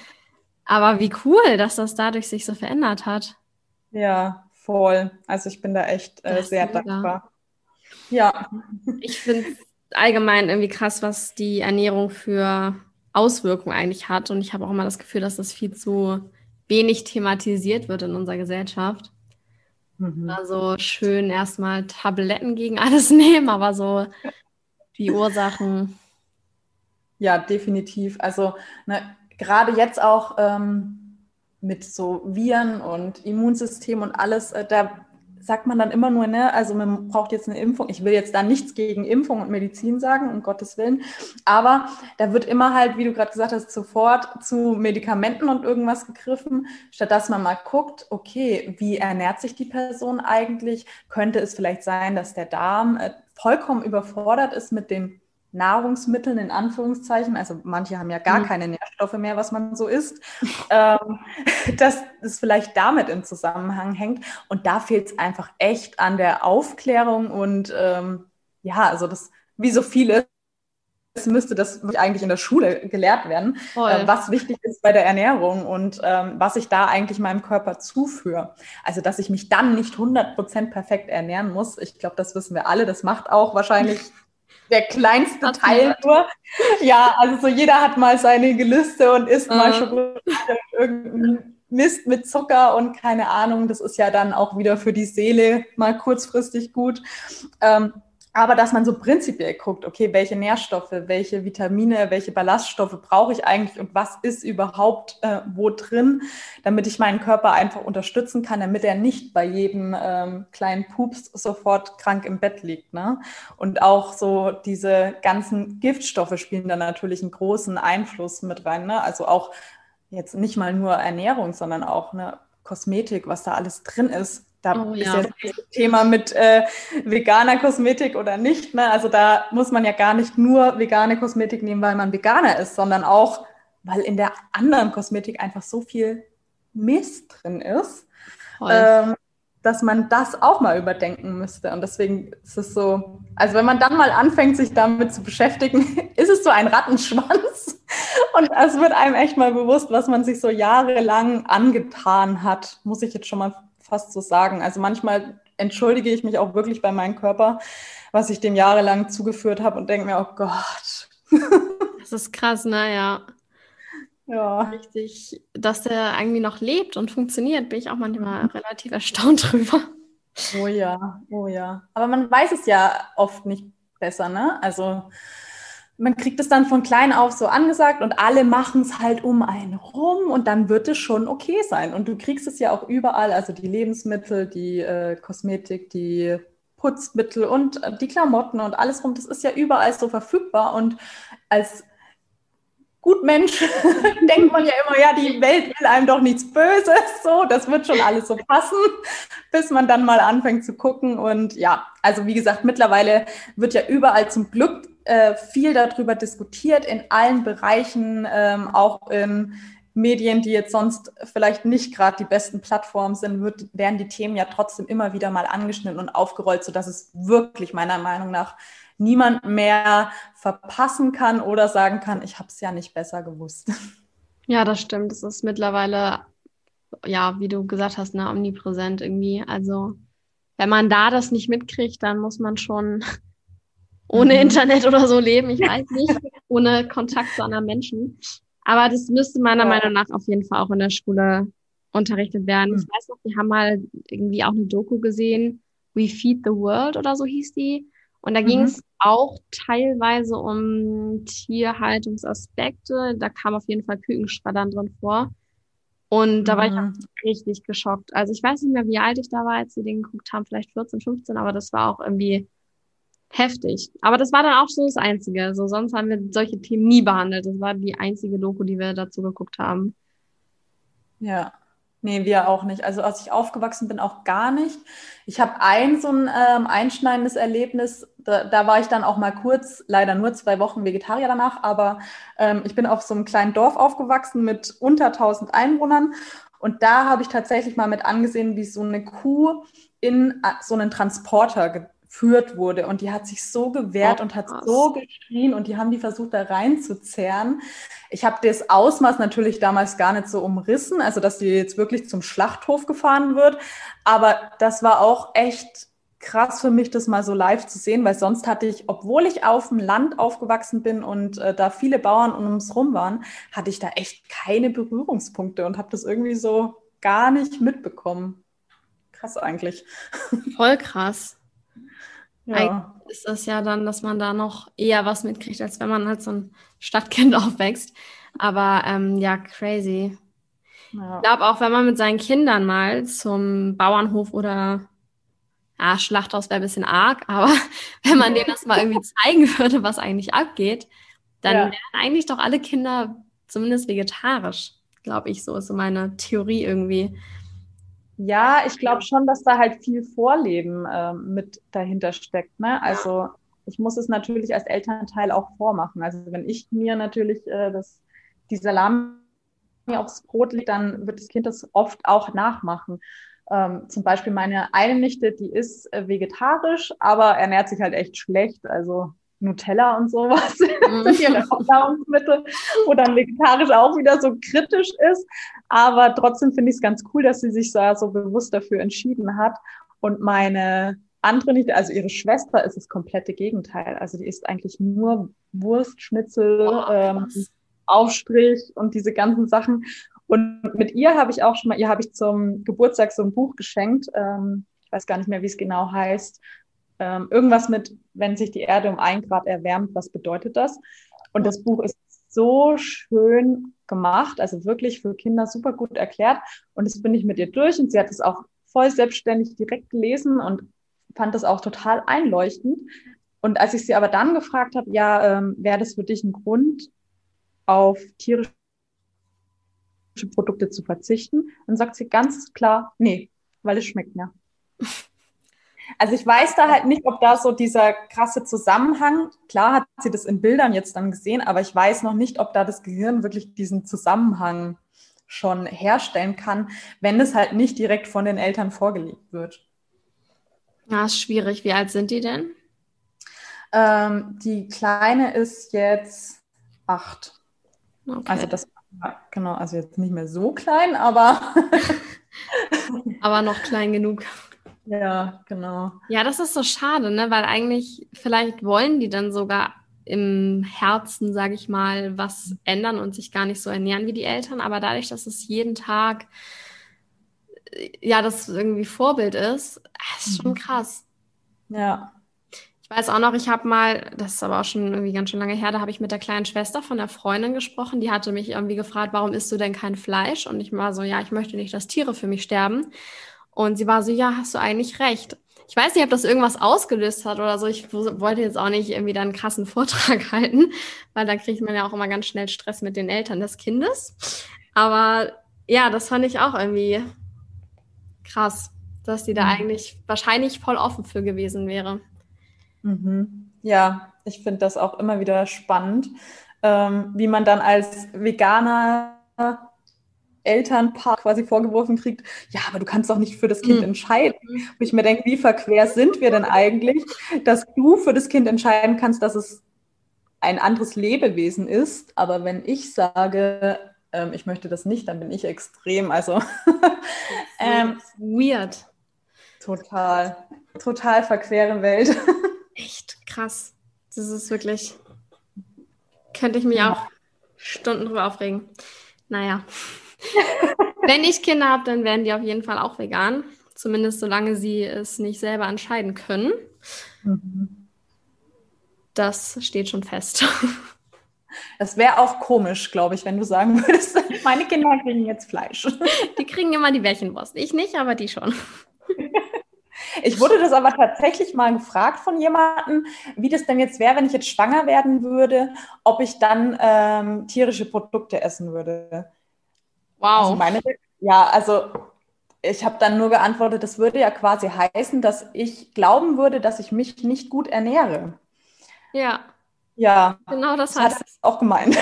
Aber wie cool, dass das dadurch sich so verändert hat. Ja, voll. Also ich bin da echt äh, sehr dankbar. Ja. Ich finde allgemein irgendwie krass, was die Ernährung für Auswirkungen eigentlich hat. Und ich habe auch immer das Gefühl, dass das viel zu wenig thematisiert wird in unserer Gesellschaft. Mhm. Also schön erstmal Tabletten gegen alles (laughs) nehmen, aber so die Ursachen. Ja, definitiv. Also ne, gerade jetzt auch ähm, mit so Viren und Immunsystem und alles, äh, da sagt man dann immer nur, ne, also man braucht jetzt eine Impfung. Ich will jetzt da nichts gegen Impfung und Medizin sagen, um Gottes Willen. Aber da wird immer halt, wie du gerade gesagt hast, sofort zu Medikamenten und irgendwas gegriffen, statt dass man mal guckt, okay, wie ernährt sich die Person eigentlich? Könnte es vielleicht sein, dass der Darm äh, vollkommen überfordert ist mit dem Nahrungsmitteln in Anführungszeichen, also manche haben ja gar mhm. keine Nährstoffe mehr, was man so isst, (laughs) ähm, dass es vielleicht damit im Zusammenhang hängt. Und da fehlt es einfach echt an der Aufklärung und ähm, ja, also das, wie so viele müsste das eigentlich in der Schule gelehrt werden, äh, was wichtig ist bei der Ernährung und ähm, was ich da eigentlich meinem Körper zuführe. Also, dass ich mich dann nicht 100% perfekt ernähren muss. Ich glaube, das wissen wir alle. Das macht auch wahrscheinlich (laughs) der kleinste Teil nur. Ja, also so jeder hat mal seine Gelüste und isst mal Schokolade und irgendeinen Mist mit Zucker und keine Ahnung. Das ist ja dann auch wieder für die Seele mal kurzfristig gut. Ähm, aber dass man so prinzipiell guckt, okay, welche Nährstoffe, welche Vitamine, welche Ballaststoffe brauche ich eigentlich und was ist überhaupt äh, wo drin, damit ich meinen Körper einfach unterstützen kann, damit er nicht bei jedem ähm, kleinen Pups sofort krank im Bett liegt. Ne? Und auch so diese ganzen Giftstoffe spielen da natürlich einen großen Einfluss mit rein. Ne? Also auch jetzt nicht mal nur Ernährung, sondern auch eine Kosmetik, was da alles drin ist. Da oh, ist ja das Thema mit äh, veganer Kosmetik oder nicht. Ne? Also da muss man ja gar nicht nur vegane Kosmetik nehmen, weil man Veganer ist, sondern auch, weil in der anderen Kosmetik einfach so viel Mist drin ist, ähm, dass man das auch mal überdenken müsste. Und deswegen ist es so, also wenn man dann mal anfängt, sich damit zu beschäftigen, (laughs) ist es so ein Rattenschwanz. (laughs) Und es wird einem echt mal bewusst, was man sich so jahrelang angetan hat, muss ich jetzt schon mal fast so sagen. Also manchmal entschuldige ich mich auch wirklich bei meinem Körper, was ich dem jahrelang zugeführt habe und denke mir, oh Gott. (laughs) das ist krass, naja. Ja. Richtig, dass der irgendwie noch lebt und funktioniert, bin ich auch manchmal mhm. relativ erstaunt drüber. Oh ja, oh ja. Aber man weiß es ja oft nicht besser, ne? Also man kriegt es dann von klein auf so angesagt und alle machen es halt um einen rum und dann wird es schon okay sein. Und du kriegst es ja auch überall, also die Lebensmittel, die äh, Kosmetik, die Putzmittel und äh, die Klamotten und alles rum, das ist ja überall so verfügbar. Und als Gutmensch (laughs) denkt man ja immer, ja, die Welt will einem doch nichts Böses, so, das wird schon alles so passen, bis man dann mal anfängt zu gucken. Und ja, also wie gesagt, mittlerweile wird ja überall zum Glück äh, viel darüber diskutiert in allen Bereichen, ähm, auch in Medien, die jetzt sonst vielleicht nicht gerade die besten Plattformen sind, wird, werden die Themen ja trotzdem immer wieder mal angeschnitten und aufgerollt, sodass es wirklich meiner Meinung nach niemand mehr verpassen kann oder sagen kann, ich habe es ja nicht besser gewusst. (laughs) Ja, das stimmt. Es ist mittlerweile, ja, wie du gesagt hast, ne, omnipräsent irgendwie. Also wenn man da das nicht mitkriegt, dann muss man schon ohne mhm. Internet oder so leben, ich (laughs) weiß nicht, ohne Kontakt zu anderen Menschen. Aber das müsste meiner ja. Meinung nach auf jeden Fall auch in der Schule unterrichtet werden. Mhm. Ich weiß noch, wir haben mal irgendwie auch eine Doku gesehen, We Feed the World oder so hieß die. Und da mhm. ging es auch teilweise um Tierhaltungsaspekte. Da kam auf jeden Fall Kükenschreddern drin vor. Und da war ich auch mhm. richtig geschockt. Also ich weiß nicht mehr, wie alt ich da war, als wir den geguckt haben, vielleicht 14, 15, aber das war auch irgendwie heftig. Aber das war dann auch so das Einzige. So, sonst haben wir solche Themen nie behandelt. Das war die einzige Doku, die wir dazu geguckt haben. Ja. Nee, wir auch nicht. Also als ich aufgewachsen bin, auch gar nicht. Ich habe ein so ein ähm, einschneidendes Erlebnis, da, da, war ich dann auch mal kurz, leider nur zwei Wochen Vegetarier danach, aber ähm, ich bin auf so einem kleinen Dorf aufgewachsen mit unter 1000 Einwohnern und da habe ich tatsächlich mal mit angesehen, wie so eine Kuh in äh, so einen Transporter geführt wurde. Und die hat sich so gewehrt oh, und hat so geschrien und die haben die versucht, da reinzuzerren. Ich habe das Ausmaß natürlich damals gar nicht so umrissen, also dass die jetzt wirklich zum Schlachthof gefahren wird. Aber das war auch echt krass für mich, das mal so live zu sehen, weil sonst hatte ich, obwohl ich auf dem Land aufgewachsen bin und äh, da viele Bauern um uns rum waren, hatte ich da echt keine Berührungspunkte und habe das irgendwie so gar nicht mitbekommen. Krass eigentlich. (laughs) Voll krass. Ja. Eigentlich ist das ja dann, dass man da noch eher was mitkriegt, als wenn man halt so ein Stadtkind (laughs) aufwächst. Aber ähm, ja, crazy. Ja. Ich glaube auch, wenn man mit seinen Kindern mal zum Bauernhof oder ja, Schlachthaus wäre ein bisschen arg, aber (laughs) wenn man denen das mal irgendwie (laughs) zeigen würde, was eigentlich abgeht, dann ja. wären eigentlich doch alle Kinder zumindest vegetarisch, glaube ich. So ist so meine Theorie irgendwie. Ja, ich glaube schon, dass da halt viel Vorleben äh, mit dahinter steckt. Ne? Also ich muss es natürlich als Elternteil auch vormachen. Also wenn ich mir natürlich äh, das, die Salami aufs Brot lege, dann wird das Kind das oft auch nachmachen. Ähm, zum Beispiel meine eine Nichte, die ist äh, vegetarisch, aber ernährt sich halt echt schlecht. Also Nutella und sowas (laughs) mhm. sind ihre Hauptnahrungsmittel, wo dann vegetarisch auch wieder so kritisch ist. Aber trotzdem finde ich es ganz cool, dass sie sich da so bewusst dafür entschieden hat. Und meine andere Nichte, also ihre Schwester, ist das komplette Gegenteil. Also die isst eigentlich nur Wurst, Schnitzel, oh, ähm, Aufstrich und diese ganzen Sachen. Und mit ihr habe ich auch schon mal, ihr habe ich zum Geburtstag so ein Buch geschenkt. Ähm, ich weiß gar nicht mehr, wie es genau heißt ähm, irgendwas mit, wenn sich die Erde um ein Grad erwärmt, was bedeutet das? Und das Buch ist so schön gemacht, also wirklich für Kinder super gut erklärt. Und das bin ich mit ihr durch und sie hat es auch voll selbstständig direkt gelesen und fand das auch total einleuchtend. Und als ich sie aber dann gefragt habe, ja, ähm, wäre das für dich ein Grund, auf tierische Produkte zu verzichten, dann sagt sie ganz klar, nee, weil es schmeckt mir. (laughs) Also ich weiß da halt nicht, ob da so dieser krasse Zusammenhang, klar hat sie das in Bildern jetzt dann gesehen, aber ich weiß noch nicht, ob da das Gehirn wirklich diesen Zusammenhang schon herstellen kann, wenn es halt nicht direkt von den Eltern vorgelegt wird. Ja, ist schwierig. Wie alt sind die denn? Ähm, die Kleine ist jetzt acht. Okay. Also das, genau, also jetzt nicht mehr so klein, aber. (laughs) (laughs) aber noch klein genug. Ja, genau. Ja, das ist so schade, ne? Weil eigentlich, vielleicht wollen die dann sogar im Herzen, sage ich mal, was ändern und sich gar nicht so ernähren wie die Eltern. Aber dadurch, dass es jeden Tag ja das irgendwie Vorbild ist, ist schon mhm. krass. Ja. Ich weiß auch noch, ich habe mal, das ist aber auch schon irgendwie ganz schön lange her, da habe ich mit der kleinen Schwester von der Freundin gesprochen. Die hatte mich irgendwie gefragt, warum isst du denn kein Fleisch? Und ich war so, ja, ich möchte nicht, dass Tiere für mich sterben. Und sie war so, ja, hast du eigentlich recht. Ich weiß nicht, ob das irgendwas ausgelöst hat oder so. Ich wollte jetzt auch nicht irgendwie da einen krassen (laughs) Vortrag halten, weil da kriegt man ja auch immer ganz schnell Stress mit den Eltern des Kindes. Aber ja, das fand ich auch irgendwie krass, dass die da mhm. eigentlich wahrscheinlich voll offen für gewesen wäre. Mhm. Ja, ich finde das auch immer wieder spannend, ähm, wie man dann als Veganer Elternpaar quasi vorgeworfen kriegt, ja, aber du kannst doch nicht für das Kind mhm. entscheiden. Wo ich mir denke, wie verquer sind wir denn eigentlich, dass du für das Kind entscheiden kannst, dass es ein anderes Lebewesen ist, aber wenn ich sage, ähm, ich möchte das nicht, dann bin ich extrem. Also (laughs) ähm, weird. Total, total verquere Welt. (laughs) Echt krass. Das ist wirklich, könnte ich mich ja. auch Stunden drüber aufregen. Naja. Wenn ich Kinder habe, dann werden die auf jeden Fall auch vegan. Zumindest solange sie es nicht selber entscheiden können. Mhm. Das steht schon fest. Das wäre auch komisch, glaube ich, wenn du sagen würdest, (laughs) meine Kinder kriegen jetzt Fleisch. Die kriegen immer die Bärchenwurst. Ich nicht, aber die schon. Ich wurde das aber tatsächlich mal gefragt von jemandem, wie das denn jetzt wäre, wenn ich jetzt schwanger werden würde, ob ich dann ähm, tierische Produkte essen würde. Wow. Also meine, ja, also ich habe dann nur geantwortet, das würde ja quasi heißen, dass ich glauben würde, dass ich mich nicht gut ernähre. Ja. Ja. Genau das heißt. Das auch gemeint.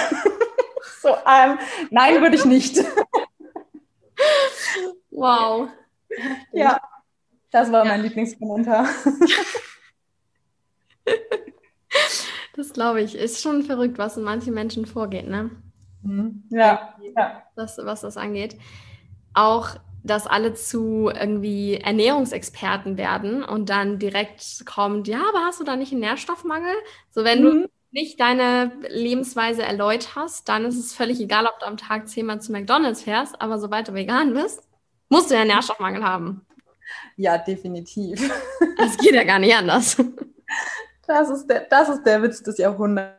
(laughs) so, ähm, nein, würde ich nicht. (laughs) wow. Ja, das war ja. mein Lieblingskommentar. (laughs) das glaube ich. Ist schon verrückt, was in manchen Menschen vorgeht, ne? Mhm. Ja, ja. Was, was das angeht. Auch, dass alle zu irgendwie Ernährungsexperten werden und dann direkt kommt, ja, aber hast du da nicht einen Nährstoffmangel? So, wenn mhm. du nicht deine Lebensweise erläuterst, dann ist es völlig egal, ob du am Tag zehnmal zu McDonalds fährst, aber sobald du vegan bist, musst du ja einen Nährstoffmangel haben. Ja, definitiv. Das geht ja gar nicht anders. Das ist der, das ist der Witz des Jahrhunderts.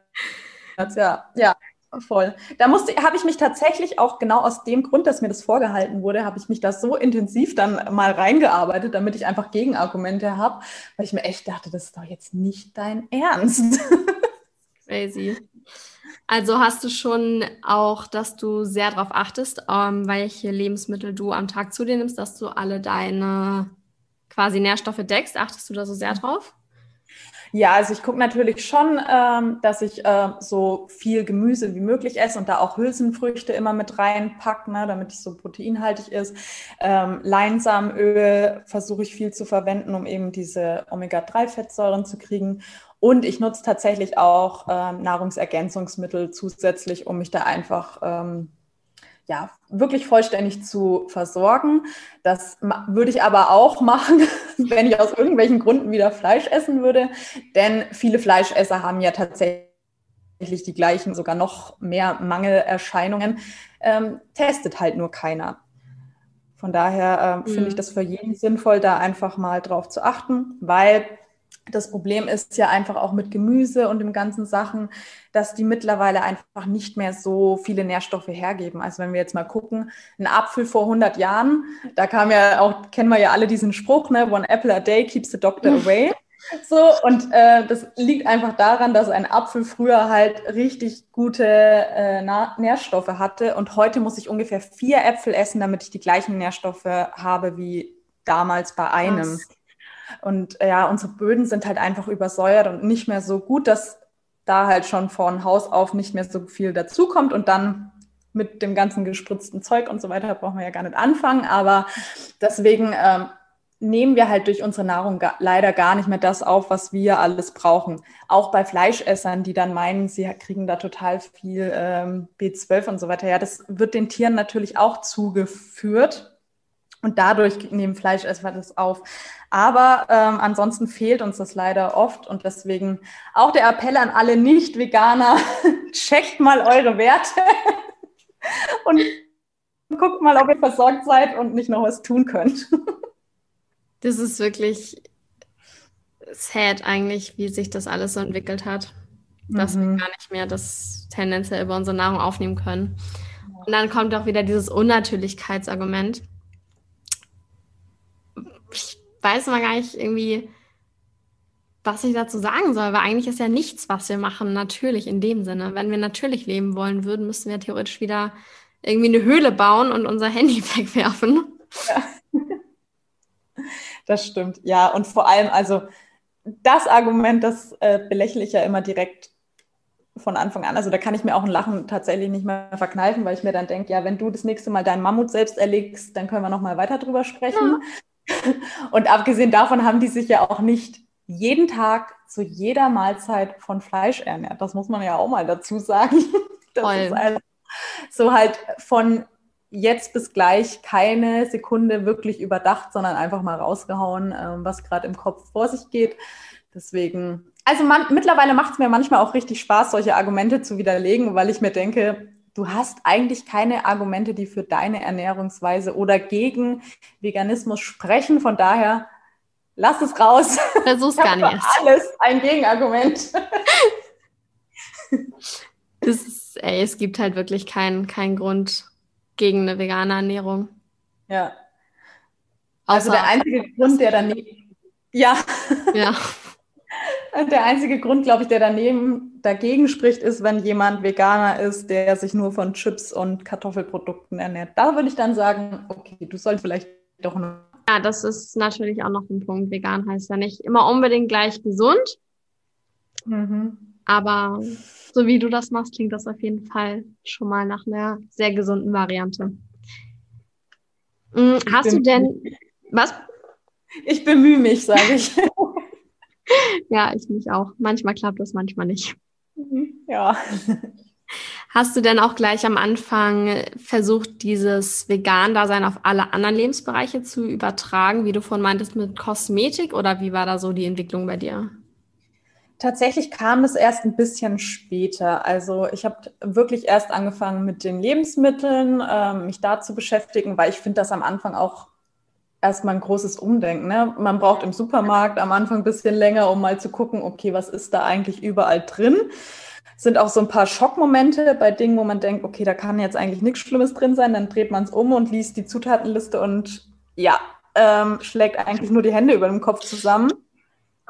Ja, ja. Voll. Da musste, habe ich mich tatsächlich auch genau aus dem Grund, dass mir das vorgehalten wurde, habe ich mich da so intensiv dann mal reingearbeitet, damit ich einfach Gegenargumente habe, weil ich mir echt dachte, das ist doch jetzt nicht dein Ernst. (laughs) Crazy. Also hast du schon auch, dass du sehr darauf achtest, ähm, welche Lebensmittel du am Tag zu dir nimmst, dass du alle deine quasi Nährstoffe deckst? Achtest du da so sehr drauf? Ja, also ich gucke natürlich schon, ähm, dass ich äh, so viel Gemüse wie möglich esse und da auch Hülsenfrüchte immer mit reinpacke, ne, damit es so proteinhaltig ist. Ähm, Leinsamenöl versuche ich viel zu verwenden, um eben diese Omega-3-Fettsäuren zu kriegen. Und ich nutze tatsächlich auch ähm, Nahrungsergänzungsmittel zusätzlich, um mich da einfach ähm, ja, wirklich vollständig zu versorgen. Das würde ich aber auch (laughs) machen, wenn ich aus irgendwelchen Gründen wieder Fleisch essen würde. Denn viele Fleischesser haben ja tatsächlich die gleichen, sogar noch mehr Mangelerscheinungen. Ähm, testet halt nur keiner. Von daher äh, mhm. finde ich das für jeden sinnvoll, da einfach mal drauf zu achten, weil das Problem ist ja einfach auch mit Gemüse und den ganzen Sachen, dass die mittlerweile einfach nicht mehr so viele Nährstoffe hergeben. Also wenn wir jetzt mal gucken, ein Apfel vor 100 Jahren, da kam ja auch, kennen wir ja alle diesen Spruch, ne, one apple a day keeps the doctor away. So, und äh, das liegt einfach daran, dass ein Apfel früher halt richtig gute äh, Nährstoffe hatte. Und heute muss ich ungefähr vier Äpfel essen, damit ich die gleichen Nährstoffe habe wie damals bei einem. Krass. Und ja, unsere Böden sind halt einfach übersäuert und nicht mehr so gut, dass da halt schon von Haus auf nicht mehr so viel dazukommt. Und dann mit dem ganzen gespritzten Zeug und so weiter brauchen wir ja gar nicht anfangen. Aber deswegen ähm, nehmen wir halt durch unsere Nahrung ga leider gar nicht mehr das auf, was wir alles brauchen. Auch bei Fleischessern, die dann meinen, sie kriegen da total viel ähm, B12 und so weiter. Ja, das wird den Tieren natürlich auch zugeführt. Und dadurch nehmen Fleischesser das auf. Aber ähm, ansonsten fehlt uns das leider oft. Und deswegen auch der Appell an alle Nicht-Veganer, (laughs) checkt mal eure Werte (laughs) und guckt mal, ob ihr versorgt seid und nicht noch was tun könnt. (laughs) Das ist wirklich sad eigentlich, wie sich das alles so entwickelt hat. Dass mhm. wir gar nicht mehr das tendenziell über unsere Nahrung aufnehmen können. Und dann kommt auch wieder dieses Unnatürlichkeitsargument. Ich weiß mal gar nicht irgendwie, was ich dazu sagen soll, weil eigentlich ist ja nichts, was wir machen, natürlich in dem Sinne. Wenn wir natürlich leben wollen würden, müssten wir theoretisch wieder irgendwie eine Höhle bauen und unser Handy (laughs) wegwerfen. Ja. (laughs) Das stimmt, ja. Und vor allem, also das Argument, das äh, belächle ich ja immer direkt von Anfang an. Also da kann ich mir auch ein Lachen tatsächlich nicht mehr verkneifen, weil ich mir dann denke, ja, wenn du das nächste Mal deinen Mammut selbst erlegst, dann können wir noch mal weiter drüber sprechen. Ja. (laughs) Und abgesehen davon haben die sich ja auch nicht jeden Tag zu jeder Mahlzeit von Fleisch ernährt. Das muss man ja auch mal dazu sagen. (laughs) Das Voll. ist also so halt von jetzt bis gleich keine Sekunde wirklich überdacht, sondern einfach mal rausgehauen, äh, was gerade im Kopf vor sich geht. Deswegen, also man, mittlerweile macht es mir manchmal auch richtig Spaß, solche Argumente zu widerlegen, weil ich mir denke, du hast eigentlich keine Argumente, die für deine Ernährungsweise oder gegen Veganismus sprechen. Von daher, lass es raus. Versuch's gar nicht. Alles ein Gegenargument. Ist, ey, es gibt halt wirklich keinen kein Grund, gegen eine vegane Ernährung. Ja. Also der einzige Grund, der daneben. Ja. Ja. Der einzige Grund, glaube ich, der daneben dagegen spricht, ist, wenn jemand Veganer ist, der sich nur von Chips und Kartoffelprodukten ernährt. Da würde ich dann sagen, okay, du sollst vielleicht doch noch. Ja, das ist natürlich auch noch ein Punkt. Vegan heißt ja nicht immer unbedingt gleich gesund. Mhm. Aber so wie du das machst, klingt das auf jeden Fall schon mal nach einer sehr gesunden Variante. Hm, hast du denn (laughs) was? Ich bemühe mich, sage ich. (laughs) ja, ich mich auch. Manchmal klappt das, manchmal nicht. Mhm, ja. (laughs) Hast du denn auch gleich am Anfang versucht, dieses Vegan-Dasein auf alle anderen Lebensbereiche zu übertragen, wie du vorhin meintest mit Kosmetik oder wie war da so die Entwicklung bei dir? Tatsächlich kam es erst ein bisschen später. Also ich habe wirklich erst angefangen mit den Lebensmitteln, äh, mich da zu beschäftigen, weil ich finde das am Anfang auch erstmal ein großes Umdenken. Ne? Man braucht im Supermarkt am Anfang ein bisschen länger, um mal zu gucken, okay, was ist da eigentlich überall drin? Sind auch so ein paar Schockmomente bei Dingen, wo man denkt, okay, da kann jetzt eigentlich nichts Schlimmes drin sein. Dann dreht man es um und liest die Zutatenliste und ja, ähm, schlägt eigentlich nur die Hände über dem Kopf zusammen.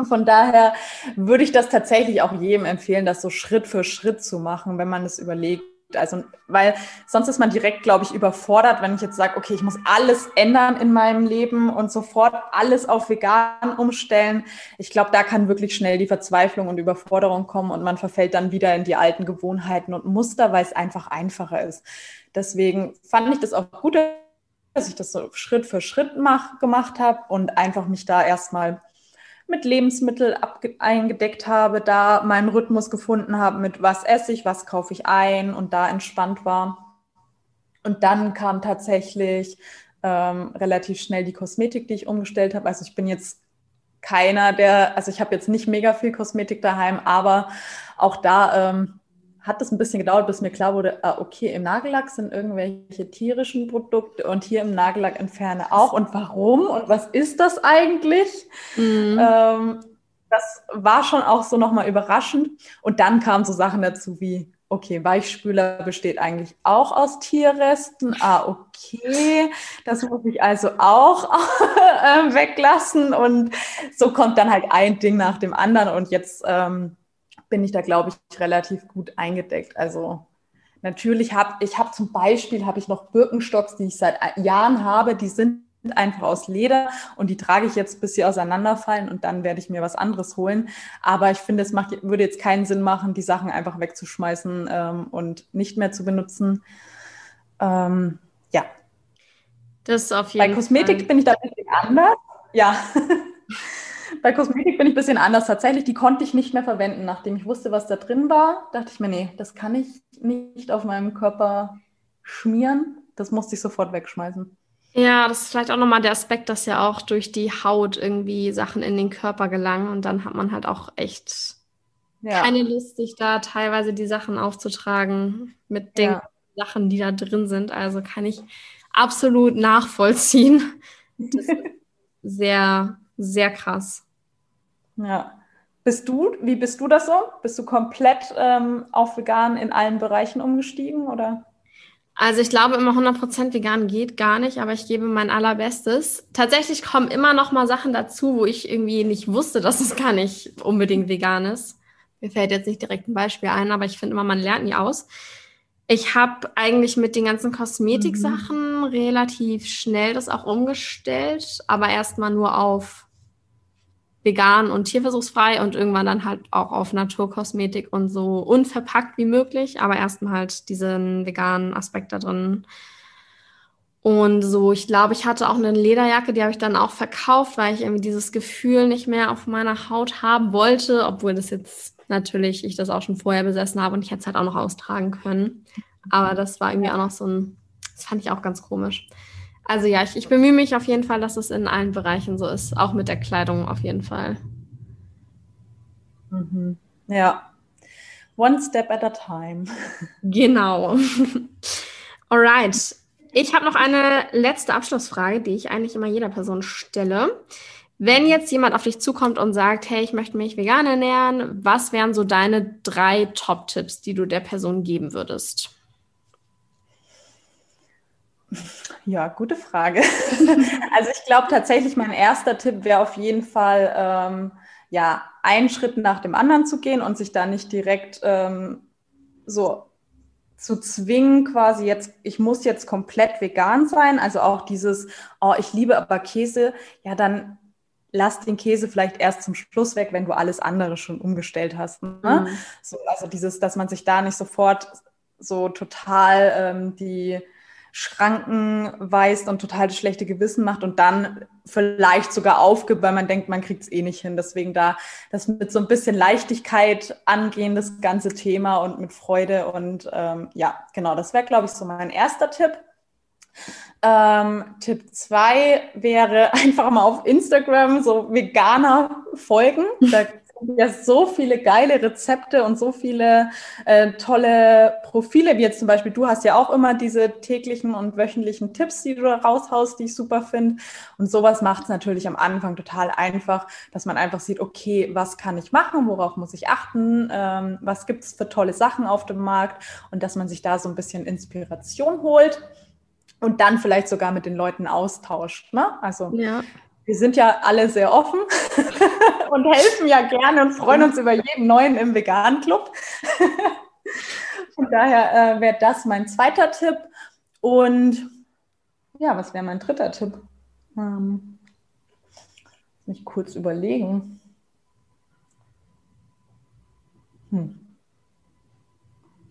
Von daher würde ich das tatsächlich auch jedem empfehlen, das so Schritt für Schritt zu machen, wenn man es überlegt. Also, weil sonst ist man direkt, glaube ich, überfordert, wenn ich jetzt sage, okay, ich muss alles ändern in meinem Leben und sofort alles auf vegan umstellen. Ich glaube, da kann wirklich schnell die Verzweiflung und Überforderung kommen und man verfällt dann wieder in die alten Gewohnheiten und Muster, weil es einfach einfacher ist. Deswegen fand ich das auch gut, dass ich das so Schritt für Schritt mach, gemacht habe und einfach mich da erstmal mit Lebensmitteln eingedeckt habe, da meinen Rhythmus gefunden habe, mit was esse ich, was kaufe ich ein und da entspannt war. Und dann kam tatsächlich ähm, relativ schnell die Kosmetik, die ich umgestellt habe. Also ich bin jetzt keiner, der, also ich habe jetzt nicht mega viel Kosmetik daheim, aber auch da ähm, hat es ein bisschen gedauert, bis mir klar wurde, ah, okay, im Nagellack sind irgendwelche tierischen Produkte und hier im Nagellack entferne auch. Und warum? Und was ist das eigentlich? Mhm. Ähm, das war schon auch so nochmal überraschend. Und dann kamen so Sachen dazu wie okay, Weichspüler besteht eigentlich auch aus Tierresten. Ah, okay, das muss ich also auch (laughs) äh, weglassen. Und so kommt dann halt ein Ding nach dem anderen. Und jetzt ähm, bin ich da, glaube ich, relativ gut eingedeckt. Also natürlich habe ich habe zum Beispiel habe ich noch Birkenstocks, die ich seit Jahren habe, die sind einfach aus Leder und die trage ich jetzt, bis sie auseinanderfallen und dann werde ich mir was anderes holen. Aber ich finde, es macht, würde jetzt keinen Sinn machen, die Sachen einfach wegzuschmeißen ähm, und nicht mehr zu benutzen. Ähm, ja. Das ist auf jeden Bei Kosmetik Fall. bin ich da ein bisschen anders. Ja. (laughs) Bei Kosmetik bin ich ein bisschen anders. Tatsächlich, die konnte ich nicht mehr verwenden. Nachdem ich wusste, was da drin war, dachte ich mir, nee, das kann ich nicht auf meinem Körper schmieren. Das musste ich sofort wegschmeißen. Ja, das ist vielleicht auch nochmal der Aspekt, dass ja auch durch die Haut irgendwie Sachen in den Körper gelangen und dann hat man halt auch echt ja. keine Lust, sich da teilweise die Sachen aufzutragen mit den ja. Sachen, die da drin sind. Also kann ich absolut nachvollziehen. (laughs) Sehr, sehr krass. Ja. Bist du, wie bist du das so? Bist du komplett ähm, auf vegan in allen Bereichen umgestiegen oder? Also ich glaube, immer 100% vegan geht gar nicht, aber ich gebe mein allerbestes. Tatsächlich kommen immer noch mal Sachen dazu, wo ich irgendwie nicht wusste, dass es gar nicht unbedingt vegan ist. Mir fällt jetzt nicht direkt ein Beispiel ein, aber ich finde immer, man lernt nie aus. Ich habe eigentlich mit den ganzen Kosmetiksachen mhm. relativ schnell das auch umgestellt, aber erstmal nur auf vegan und tierversuchsfrei und irgendwann dann halt auch auf Naturkosmetik und so unverpackt wie möglich, aber erstmal halt diesen veganen Aspekt da drin. Und so, ich glaube, ich hatte auch eine Lederjacke, die habe ich dann auch verkauft, weil ich irgendwie dieses Gefühl nicht mehr auf meiner Haut haben wollte, obwohl das jetzt natürlich ich das auch schon vorher besessen habe und ich hätte es halt auch noch austragen können. Aber das war irgendwie auch noch so ein, das fand ich auch ganz komisch. Also ja, ich, ich bemühe mich auf jeden Fall, dass es in allen Bereichen so ist, auch mit der Kleidung auf jeden Fall. Mhm. Ja. One step at a time. (laughs) Genau. Alright. Ich habe noch eine letzte Abschlussfrage, die ich eigentlich immer jeder Person stelle. Wenn jetzt jemand auf dich zukommt und sagt, hey, ich möchte mich vegan ernähren, was wären so deine drei Top-Tipps, die du der Person geben würdest? Ja, gute Frage. (laughs) also ich glaube tatsächlich, mein erster Tipp wäre auf jeden Fall, ähm, ja, einen Schritt nach dem anderen zu gehen und sich da nicht direkt ähm, so zu zwingen, quasi jetzt, ich muss jetzt komplett vegan sein. Also auch dieses, oh, ich liebe aber Käse, ja, dann lass den Käse vielleicht erst zum Schluss weg, wenn du alles andere schon umgestellt hast. Ne? Mhm. So, also dieses, dass man sich da nicht sofort so total ähm, die Schranken weist und total das schlechte Gewissen macht und dann vielleicht sogar aufgibt, weil man denkt, man kriegt es eh nicht hin. Deswegen da das mit so ein bisschen Leichtigkeit angehen, das ganze Thema und mit Freude. Und ähm, ja, genau, das wäre, glaube ich, so mein erster Tipp. Ähm, Tipp zwei wäre (laughs) einfach mal auf Instagram so Veganer folgen. Da ja so viele geile Rezepte und so viele äh, tolle Profile, wie jetzt zum Beispiel, du hast ja auch immer diese täglichen und wöchentlichen Tipps, die du raushaust, die ich super finde. Und sowas macht es natürlich am Anfang total einfach, dass man einfach sieht, okay, was kann ich machen, worauf muss ich achten, ähm, was gibt es für tolle Sachen auf dem Markt und dass man sich da so ein bisschen Inspiration holt und dann vielleicht sogar mit den Leuten austauscht. Ne? Also ja wir sind ja alle sehr offen (laughs) und helfen ja gerne und freuen uns über jeden neuen im Vegan Club. (laughs) Von daher äh, wäre das mein zweiter Tipp. Und ja, was wäre mein dritter Tipp? Ähm, mich kurz überlegen. Hm.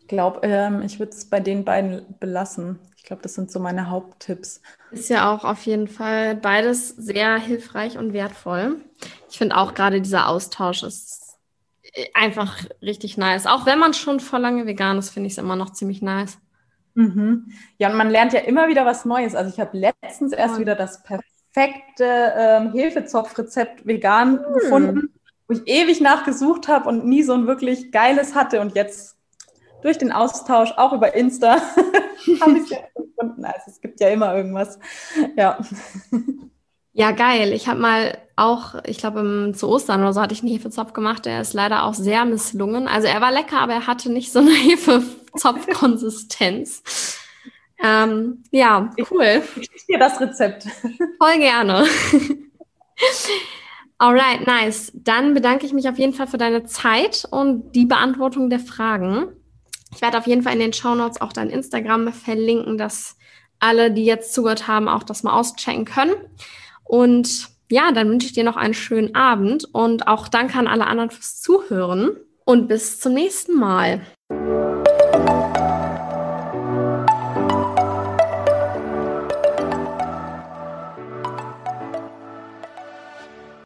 Ich glaube, ähm, ich würde es bei den beiden belassen. Ich glaube, das sind so meine Haupttipps. Ist ja auch auf jeden Fall beides sehr hilfreich und wertvoll. Ich finde auch gerade dieser Austausch ist einfach richtig nice. Auch wenn man schon vor lange vegan ist, finde ich es immer noch ziemlich nice. Mhm. Ja, und man lernt ja immer wieder was Neues. Also ich habe letztens erst oh. wieder das perfekte ähm, Hefezopfrezept vegan hm. gefunden, wo ich ewig nachgesucht habe und nie so ein wirklich geiles hatte. Und jetzt durch den Austausch, auch über Insta, (laughs) habe ich es ja gefunden. Also es gibt ja immer irgendwas. Ja. Ja, geil. Ich habe mal auch, ich glaube, zu Ostern oder so hatte ich einen Hefezopf gemacht. Der ist leider auch sehr misslungen. Also er war lecker, aber er hatte nicht so eine (laughs) Hefezopfkonsistenz. ähm, ja, cool. Ich schicke dir das Rezept. Voll gerne. (laughs) Alright, nice. Dann bedanke ich mich auf jeden Fall für deine Zeit und die Beantwortung der Fragen. Ich werde auf jeden Fall in den Show Notes auch dein Instagram verlinken, dass alle, die jetzt zugehört haben, auch das mal auschecken können. Und ja, dann wünsche ich dir noch einen schönen Abend und auch danke an alle anderen fürs Zuhören und bis zum nächsten Mal.